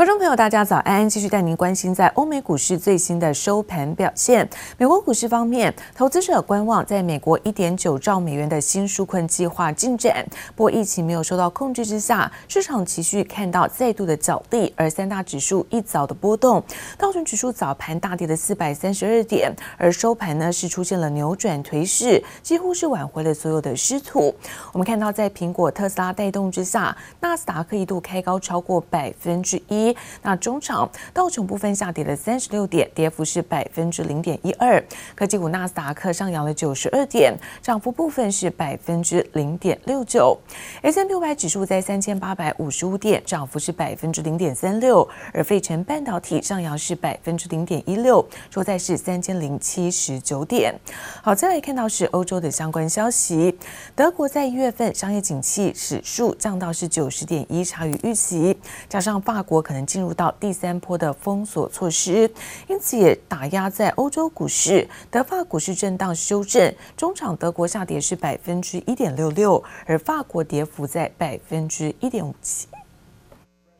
观众朋友，大家早安！继续带您关心在欧美股市最新的收盘表现。美国股市方面，投资者观望在美国一点九兆美元的新纾困计划进展。不过，疫情没有受到控制之下，市场持续看到再度的角力。而三大指数一早的波动，道琼指数早盘大跌了四百三十二点，而收盘呢是出现了扭转颓势，几乎是挽回了所有的失土。我们看到，在苹果、特斯拉带动之下，纳斯达克一度开高超过百分之一。那中场道琼部分下跌了三十六点，跌幅是百分之零点一二。科技股纳斯达克上扬了九十二点，涨幅部分是百分之零点六九。S&P 500指数在三千八百五十五点，涨幅是百分之零点三六。而费城半导体上扬是百分之零点一六，收在是三千零七十九点。好，再来看到是欧洲的相关消息，德国在一月份商业景气指数降到是九十点一，差于预期，加上法国可能。进入到第三波的封锁措施，因此也打压在欧洲股市，德法股市震荡修正，中场德国下跌是百分之一点六六，而法国跌幅在百分之一点五七。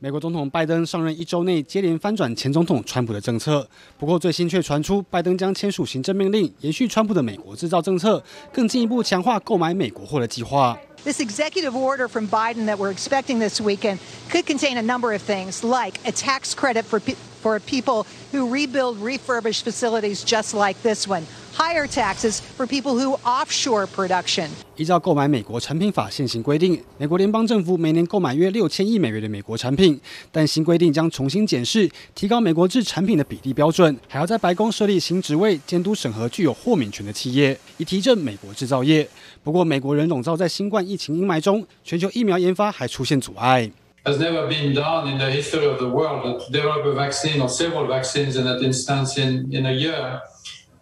美国总统拜登上任一周内接连翻转前总统川普的政策，不过最新却传出拜登将签署行政命令，延续川普的美国制造政策，更进一步强化购买美国货的计划。This executive order from Biden that we're expecting this weekend could contain a number of things, like a tax credit for, for people who rebuild refurbished facilities just like this one. Higher taxes for people who offshore production. 依照购买美国产品法现行规定，美国联邦政府每年购买约六千亿美元的美国产品，但新规定将重新检视，提高美国制产品的比例标准，还要在白宫设立新职位监督审核具有豁免权的企业，以提振美国制造业。不过，美国人笼罩在新冠疫情阴霾中，全球疫苗研发还出现阻碍。Has never been done in the history of the world to develop a vaccine or several vaccines in that instance in in a year.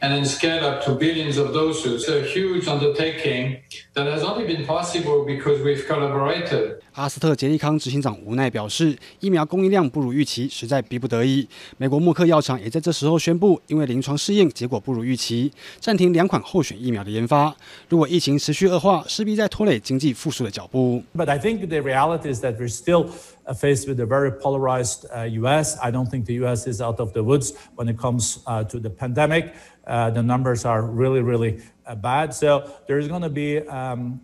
And then scale up to billions of doses. A huge undertaking that has only been possible because we've collaborated. 阿斯特捷利康执行长无奈表示，疫苗供应量不如预期，实在逼不得已。美国默克药厂也在这时候宣布，因为临床试验结果不如预期，暂停两款候选疫苗的研发。如果疫情持续恶化，势必在拖累经济复苏的脚步。But I think the reality is that we're still faced with a very polarized U.S. I don't think the U.S. is out of the woods when it comes to the pandemic. The numbers are really, really a bad. So there is going to be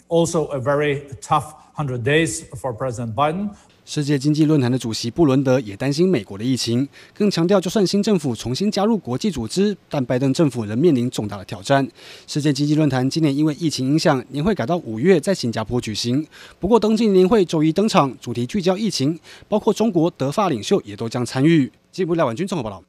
also a very tough hundred days for President Biden. 世界经济论坛的主席布伦德也担心美国的疫情，更强调，就算新政府重新加入国际组织，但拜登政府仍面临重大的挑战。世界经济论坛今年因为疫情影响，年会改到五月在新加坡举行。不过，冬季年会周一登场，主题聚焦疫情，包括中国、德法领袖也都将参与。进一步来，婉君综合报道。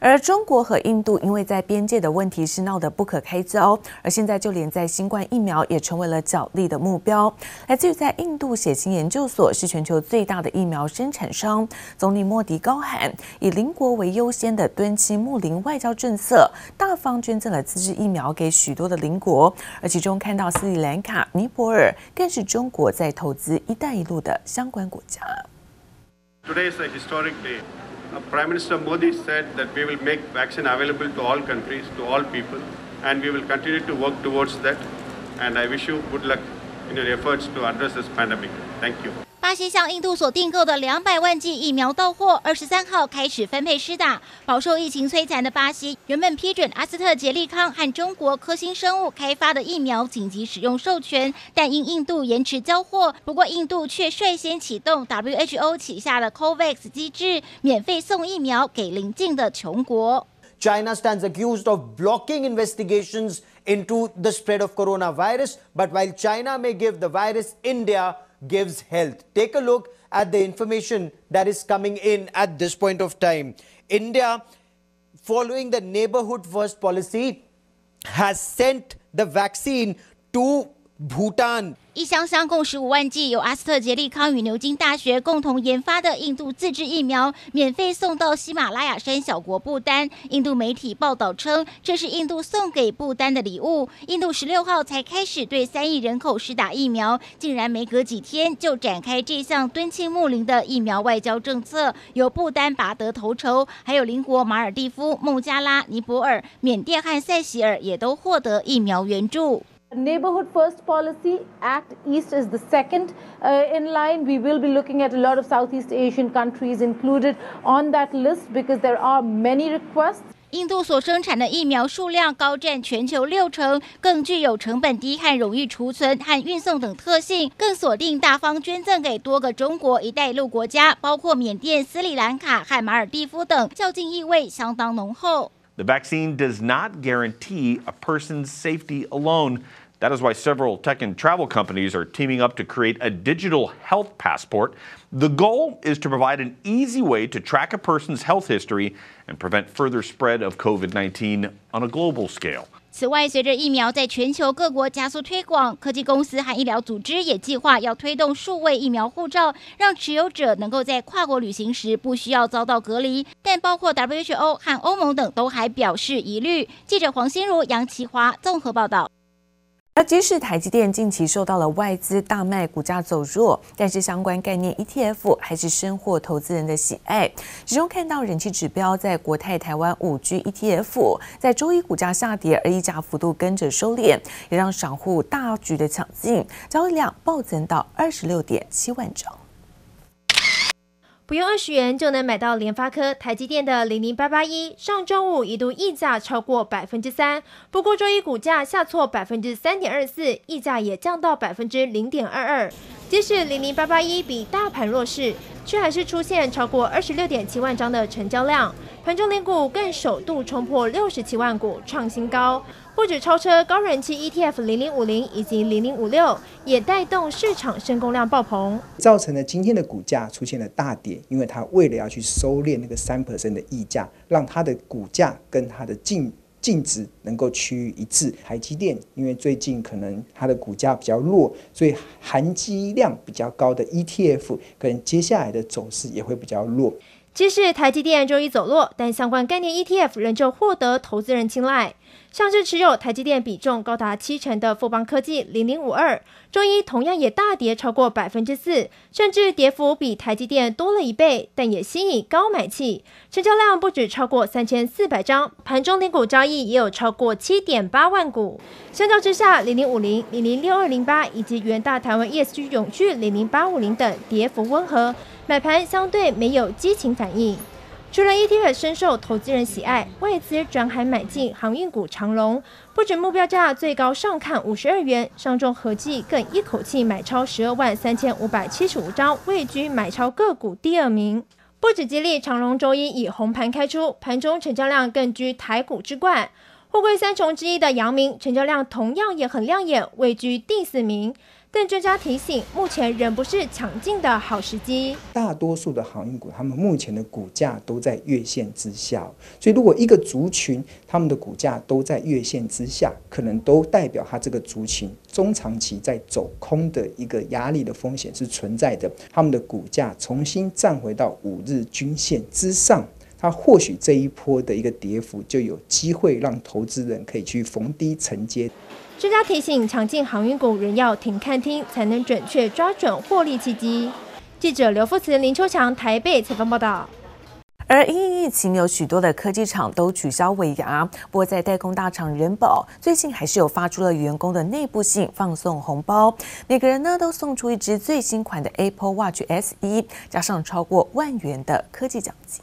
而中国和印度因为在边界的问题是闹得不可开交，而现在就连在新冠疫苗也成为了角力的目标。来自于在印度血清研究所是全球最大的疫苗生产商，总理莫迪高喊以邻国为优先的敦亲睦邻外交政策，大方捐赠了自制疫苗给许多的邻国，而其中看到斯里兰卡、尼泊尔更是中国在投资“一带一路”的相关国家。Today is historic day. Uh, Prime Minister Modi said that we will make vaccine available to all countries, to all people, and we will continue to work towards that. And I wish you good luck in your efforts to address this pandemic. Thank you. 巴西向印度所订购的两百万剂疫苗到货，二十三号开始分配施打。饱受疫情摧残的巴西，原本批准阿斯特捷利康和中国科兴生物开发的疫苗紧急使用授权，但因印度延迟交货。不过，印度却率先启动 WHO 旗下的 COVAX 机制，免费送疫苗给邻近的穷国。China stands accused of blocking investigations into the spread of coronavirus, but while China may give the virus, India gives health. Take a look at the information that is coming in at this point of time. India, following the neighborhood first policy, has sent the vaccine to 一箱箱共十五万剂，由阿斯特捷利康与牛津大学共同研发的印度自制疫苗，免费送到喜马拉雅山小国不丹。印度媒体报道称，这是印度送给不丹的礼物。印度十六号才开始对三亿人口施打疫苗，竟然没隔几天就展开这项敦亲睦邻的疫苗外交政策，由不丹拔得头筹，还有邻国马尔地夫、孟加拉、尼泊尔、缅甸和塞西尔也都获得疫苗援助。Neighborhood First Policy Act East is the second in line. We will be looking at a lot of Southeast Asian countries included on that list because there are many requests. 印度所生产的疫苗数量高占全球六成，更具有成本低和容易储存和运送等特性，更锁定大方捐赠给多个中国“一带一路”国家，包括缅甸、斯里兰卡和马尔蒂夫等，较劲意味相当浓厚。The vaccine does not guarantee a person's safety alone. That is why several tech and travel companies are teaming up to create a digital health passport. The goal is to provide an easy way to track a person's health history and prevent further spread of COVID 19 on a global scale. 此外，随着疫苗在全球各国加速推广，科技公司和医疗组织也计划要推动数位疫苗护照，让持有者能够在跨国旅行时不需要遭到隔离。但包括 WHO 和欧盟等都还表示疑虑。记者黄心如、杨奇华综合报道。而即使台积电近期受到了外资大卖，股价走弱，但是相关概念 ETF 还是深获投资人的喜爱。其中看到人气指标在国泰台湾五 G ETF 在周一股价下跌，而溢价幅度跟着收敛，也让散户大举的抢进，交易量暴增到二十六点七万张。不用二十元就能买到联发科、台积电的零零八八一，上周五一度溢价超过百分之三，不过周一股价下挫百分之三点二四，溢价也降到百分之零点二二。即使零零八八一比大盘弱势，却还是出现超过二十六点七万张的成交量，盘中连股更首度冲破六十七万股，创新高。不止超车高人气 ETF 零零五零以及零零五六，也带动市场申购量爆棚，造成了今天的股价出现了大跌。因为它为了要去收敛那个三 percent 的溢价，让它的股价跟它的净净值能够趋于一致。台积电因为最近可能它的股价比较弱，所以含积量比较高的 ETF，可能接下来的走势也会比较弱。即使台积电周一走弱，但相关概念 ETF 仍旧获得投资人青睐。像是持有台积电比重高达七成的富邦科技零零五二，周一同样也大跌超过百分之四，甚至跌幅比台积电多了一倍，但也吸引高买气，成交量不止超过三千四百张，盘中零股交易也有超过七点八万股。相较之下，零零五零、零零六二零八以及元大台湾 ESG 永续零零八五零等跌幅温和，买盘相对没有激情反应。除了 ETF 深受投资人喜爱，外资转海买进航运股长荣，不止目标价最高上看五十二元，上周合计更一口气买超十二万三千五百七十五张，位居买超个股第二名。不止吉利长荣周一以红盘开出，盘中成交量更居台股之冠。货柜三雄之一的阳明，成交量同样也很亮眼，位居第四名。但专家提醒，目前仍不是抢进的好时机。大多数的航运股，他们目前的股价都在月线之下，所以如果一个族群他们的股价都在月线之下，可能都代表它这个族群中长期在走空的一个压力的风险是存在的。他们的股价重新站回到五日均线之上，它或许这一波的一个跌幅就有机会让投资人可以去逢低承接。专家提醒，抢进航运股仍要停看听，才能准确抓准获利契机。记者刘富慈、林秋强台北采访报道。而因疫情，有许多的科技厂都取消尾牙。不过，在代工大厂仁宝，最近还是有发出了员工的内部信放送红包，每个人呢都送出一支最新款的 Apple Watch SE，加上超过万元的科技奖金。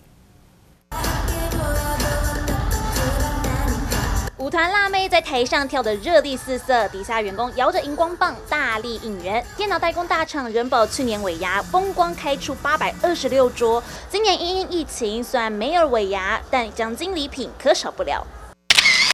舞团辣妹在台上跳得热力四射，底下员工摇着荧光棒大力应援。电脑代工大厂人保去年尾牙风光开出八百二十六桌，今年因应疫情虽然没有尾牙，但奖金礼品可少不了。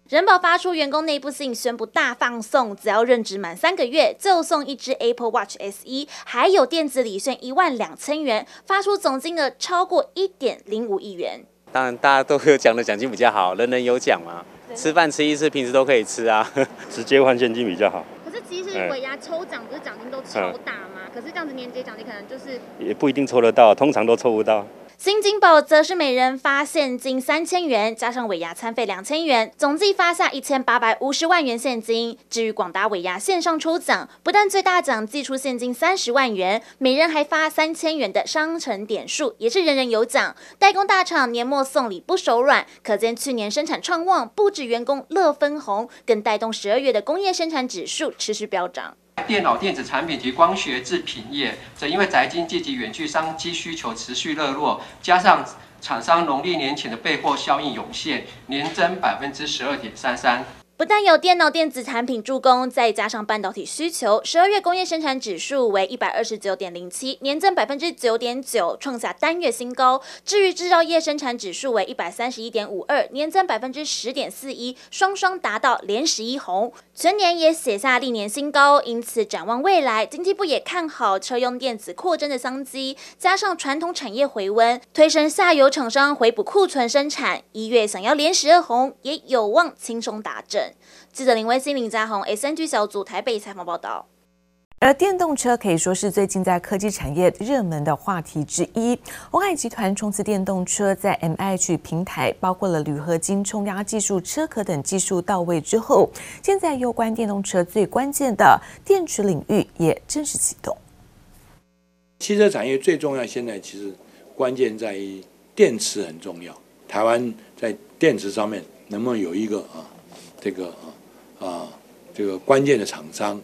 人保发出员工内部信，宣布大放送，只要任职满三个月就送一支 Apple Watch SE，还有电子礼券一万两千元，发出总金额超过一点零五亿元。当然，大家都有奖的奖金比较好，人人有奖嘛。吃饭吃一次，平时都可以吃啊，直接换现金比较好。可是其实尾牙抽奖不是奖金都超大吗？可是这样子年节奖金可能就是也不一定抽得到，通常都抽不到。新金宝则是每人发现金三千元，加上尾牙餐费两千元，总计发下一千八百五十万元现金。至于广达尾牙线上抽奖，不但最大奖寄出现金三十万元，每人还发三千元的商城点数，也是人人有奖。代工大厂年末送礼不手软，可见去年生产创旺，不止员工乐分红，更带动十二月的工业生产指数持续飙涨。电脑电子产品及光学制品业，则因为宅经济及远距商机需求持续热络，加上厂商农历年前的备货效应涌现，年增百分之十二点三三。不但有电脑电子产品助攻，再加上半导体需求，十二月工业生产指数为一百二十九点零七，年增百分之九点九，创下单月新高。至于制造业生产指数为一百三十一点五二，年增百分之十点四一，双双达到连十一红，全年也写下历年新高。因此，展望未来，经济部也看好车用电子扩增的商机，加上传统产业回温，推升下游厂商回补库存生产，一月想要连十二红，也有望轻松达阵。记者林威信、林家宏，SNG 小组台北采访报道。而电动车可以说是最近在科技产业热门的话题之一。鸿海集团冲刺电动车，在 MIH 平台包括了铝合金冲压技术、车壳等技术到位之后，现在有关电动车最关键的电池领域也正式启动。汽车产业最重要，现在其实关键在于电池很重要。台湾在电池上面能不能有一个啊？这个啊啊，这个关键的厂商，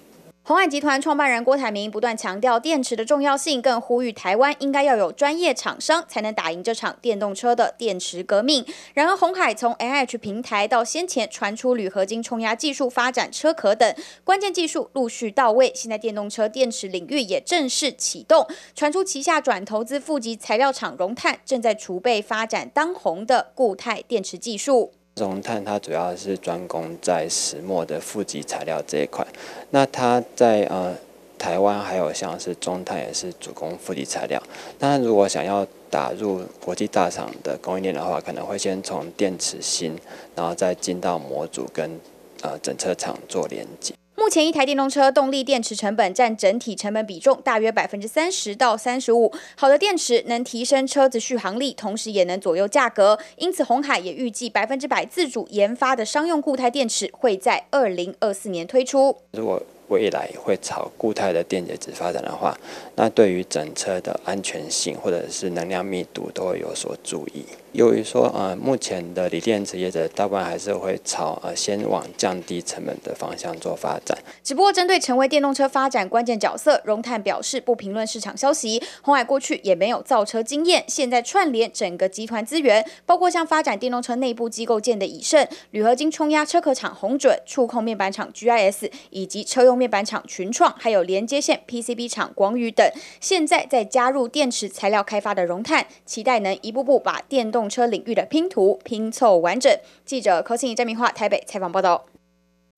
鸿海集团创办人郭台铭不断强调电池的重要性，更呼吁台湾应该要有专业厂商，才能打赢这场电动车的电池革命。然而，鸿海从 NH 平台到先前传出铝合金冲压技术发展车壳等关键技术陆续到位，现在电动车电池领域也正式启动，传出旗下转投资负极材料厂荣碳正在储备发展当红的固态电池技术。荣碳它主要是专攻在石墨的负极材料这一块，那它在呃台湾还有像是中碳也是主攻负极材料。那如果想要打入国际大厂的供应链的话，可能会先从电池芯，然后再进到模组跟呃整车厂做连接。目前一台电动车动力电池成本占整体成本比重大约百分之三十到三十五。好的电池能提升车子续航力，同时也能左右价格。因此，红海也预计百分之百自主研发的商用固态电池会在二零二四年推出。如果未来会朝固态的电解质发展的话，那对于整车的安全性或者是能量密度都会有所注意。由于说，呃，目前的锂电池业者大部分还是会朝呃先往降低成本的方向做发展。只不过，针对成为电动车发展关键角色，荣碳表示不评论市场消息。鸿海过去也没有造车经验，现在串联整个集团资源，包括像发展电动车内部机构件的以盛、铝合金冲压车壳厂红准、触控面板厂 GIS，以及车用面板厂群创，还有连接线 PCB 厂广宇等。现在再加入电池材料开发的荣碳，期待能一步步把电动动车领域的拼图拼凑完整。记者柯庆怡、詹明华台北采访报道。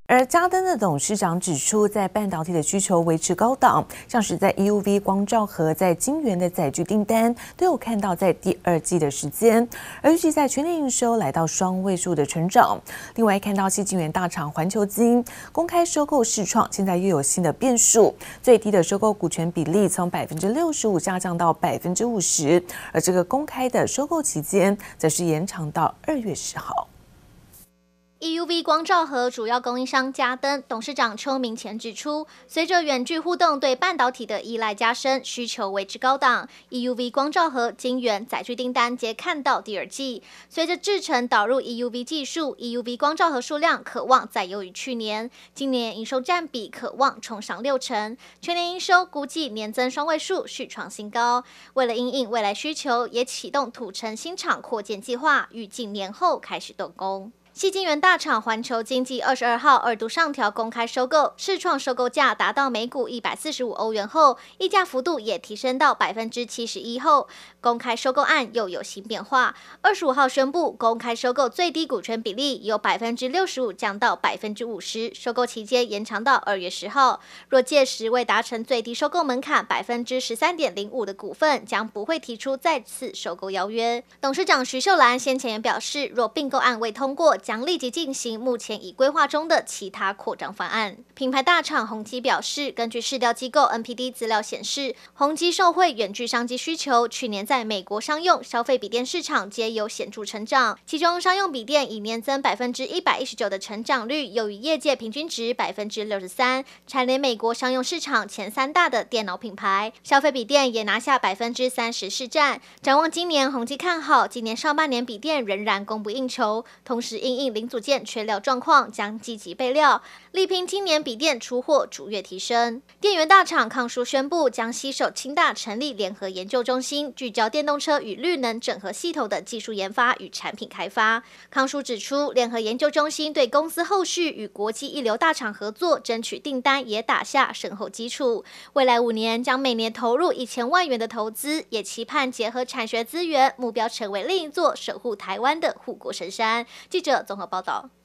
而嘉登的董事长指出，在半导体的需求维持高档，像是在 EUV 光罩和、在晶圆的载具订单，都有看到在第二季的时间，而预计在全年营收来到双位数的成长。另外，看到矽晶圆大厂环球晶公开收购世创，现在又有新的变数，最低的收购股权比例从百分之六十五下降到百分之五十，而这个公开的收购期间，则是延长到二月十号。EUV 光罩盒主要供应商嘉登董事长邱明前指出，随着远距互动对半导体的依赖加深，需求维持高档，EUV 光罩盒晶圆载具订单皆看到第二季。随着制程导入 EUV 技术，EUV 光罩盒数量可望再优于去年，今年营收占比可望冲上六成，全年营收估计年增双位数，续创新高。为了因应未来需求，也启动土城新厂扩建计划，预计年后开始动工。矽晶圆大厂环球经济二十二号二度上调公开收购，世创收购价达到每股一百四十五欧元后，溢价幅度也提升到百分之七十一后，公开收购案又有新变化。二十五号宣布，公开收购最低股权比例由百分之六十五降到百分之五十，收购期间延长到二月十号。若届时未达成最低收购门槛百分之十三点零五的股份，将不会提出再次收购邀约。董事长徐秀兰先前也表示，若并购案未通过，将立即进行目前已规划中的其他扩张方案。品牌大厂宏基表示，根据市调机构 NPD 资料显示，宏基受惠远距商机需求，去年在美国商用消费笔电市场皆有显著成长，其中商用笔电以年增百分之一百一十九的成长率，优于业界平均值百分之六十三，蝉联美国商用市场前三大的电脑品牌。消费笔电也拿下百分之三十市占。展望今年，宏基看好今年上半年笔电仍然供不应求，同时因应零组件缺料状况将积极备料，力拼今年笔电出货逐月提升。电源大厂康叔宣布将携手清大成立联合研究中心，聚焦电动车与绿能整合系统的技术研发与产品开发。康叔指出，联合研究中心对公司后续与国际一流大厂合作，争取订单也打下深厚基础。未来五年将每年投入一千万元的投资，也期盼结合产学资源，目标成为另一座守护台湾的护国神山。记者综合报道。